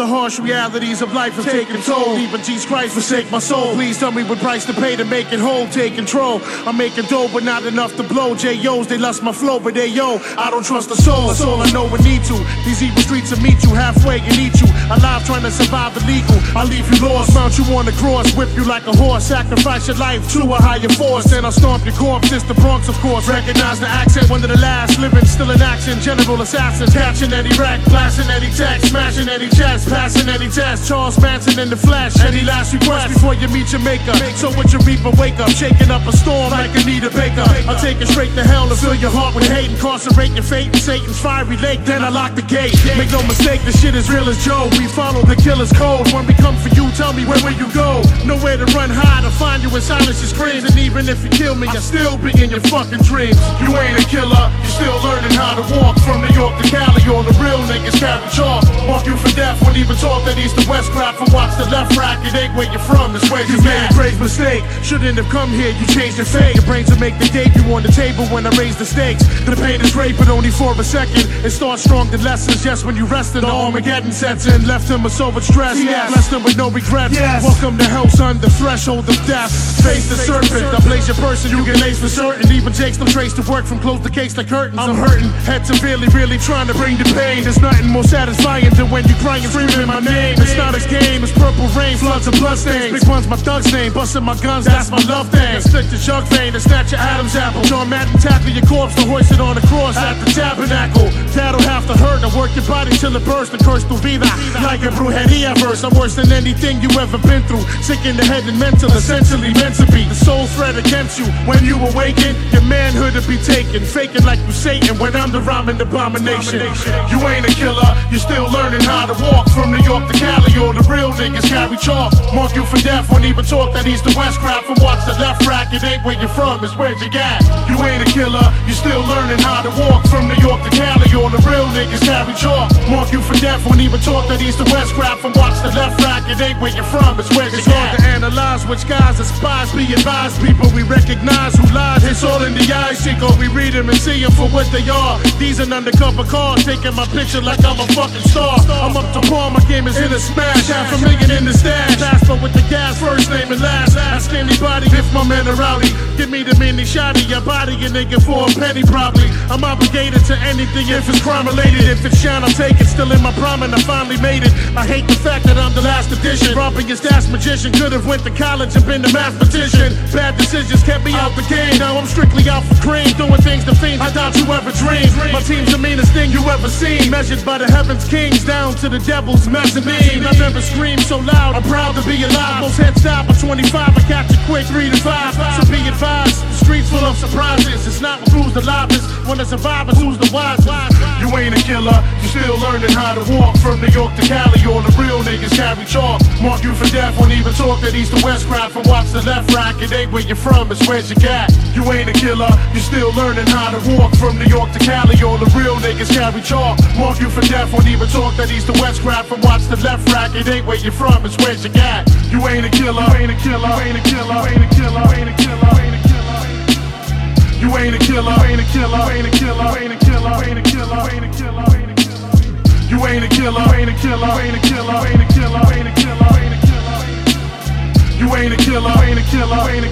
The harsh realities of life have taken toll. Even Jesus Christ forsake my soul. Please tell me what price to pay to make it whole. Take control. I'm making dough, but not enough to blow. J.O.'s, they lost my flow, but they yo, I don't trust the soul. That's all I know and need to. These evil streets will meet you halfway and eat you. Trying to survive illegal. I'll leave you lost. Mount you on the cross. Whip you like a horse. Sacrifice your life to a higher force. Then I'll stomp your corpse. It's the Bronx, of course. Recognize the accent. One of the last living, still in action. General assassins. Catching any wreck. Blasting any text. Smashing any chest. Passing any test. Charles Manson in the flesh. Any last request before you meet your maker. So what your reaper wake up. Shaking up a storm like Anita Baker. I'll take it straight to hell and fill your heart with hate. Incarcerate your fate in Satan's fiery lake. Then I lock the gate. Make no mistake, the shit is real as Joe. We follow the killer's code. When we come for you, tell me where will you go? Nowhere to run high to find you in silence your screams. And even if you kill me, I'll still be in your fucking dreams. You ain't a killer, You're still learning how to walk from New York to Cali. All the real niggas carry chalk. Even talk that east to west crap. From watch the left rack, it ain't where you're from, it's where you made a grave mistake. Shouldn't have come here, you changed your fate. Your brains will make the debut on the table when I raise the stakes. The pain is great, but only for a second. It starts strong, the lessons just when you rest in the Armageddon sets in. Left him with so much stress, yes. blessed him with no regrets. Yes. Welcome to hell, son, the threshold of death. Face the serpent, I blaze your person, you get laced for certain. Even Jake's no trace to work from close the case like curtains. I'm hurting, head severely, really trying to bring the pain. There's nothing more satisfying than when you're crying, screaming my name. It's not a game, it's purple rain, floods and bloodstains. Big Pun's my thug's name, busting my guns, that's my love thing. Stick to jug vein snatch your Adam's apple. John Madden tackle your corpse to hoist it on the cross at the tabernacle. That'll have to hurt. I work your body till it bursts The curse tu vida. Like a brujeria verse. I'm worse than anything you ever been through. Sick in the head and mental, essentially meant to be. The soul threat against you. When you awaken, your manhood to be taken. Faking like you Satan when I'm the rhyming abomination. You ain't a killer, you're still learning how to walk from New York to Cali. All the real niggas carry chalk. Mark you for death, won't even talk that he's the west crap. From watch the left rack, it ain't where you're from, it's where you got. You ain't a killer, you're still learning how to walk from New York to Cali. All the real niggas carry chalk. Mark you for death, won't even talk that he's the west crap. From watch the left rack, it ain't where you're from, it's where you got. It's hard to analyze which guys are spies. Be advised, people, we recognize who lies. It's all in the eyes, Chico. We read them and see them for what they are. These are undercover cars, taking my picture like I'm a fucking star. I'm up to par, my game is in a smash. Half a million in the stash. Jasper with the gas, first name and last. Ask anybody if my men are rowdy. Me the mini shotty, your body a nigga for a penny probably. I'm obligated to anything if it's crime related. If it's shine, I'll take it. Still in my prime and I finally made it. I hate the fact that I'm the last edition. Robbing your stats magician. Could have went to college and been a mathematician. Bad decisions kept me out the game. Now I'm strictly out for cream. Doing things to fiends I doubt you ever dreamed. My team's the meanest thing you ever seen. Measured by the heavens kings down to the devil's mezzanine. I never screamed so loud. I'm proud to be alive. Most head stop at 25. I catch it quick, 3 to 5. So be advised. The streets full of surprises. It's not who's the loudest. When the survivors, who's the wisest. You ain't a killer. You still learning how to walk from New York to Cali. All the real niggas carry chalk. Mark you for death. Won't even talk that east to west crowd. From watch the left rack. It ain't where you're from. It's where you got. You ain't a killer. You still learning how to walk from New York to Cali. All the real niggas carry chalk. Mark you for death. Won't even talk that east to west crowd. From watch the left rack. It ain't where you're from. It's where. You ain't a killer. You ain't a killer. You ain't a killer. You ain't a killer. You ain't a killer. You ain't a killer, ain't a killer, ain't a killer, ain't a killer, ain't a killer, ain't a killer, ain't a killer. You ain't a killer, ain't a killer, ain't a killer, ain't a killer, ain't a killer, ain't a killer. You ain't a killer, ain't a killer, ain't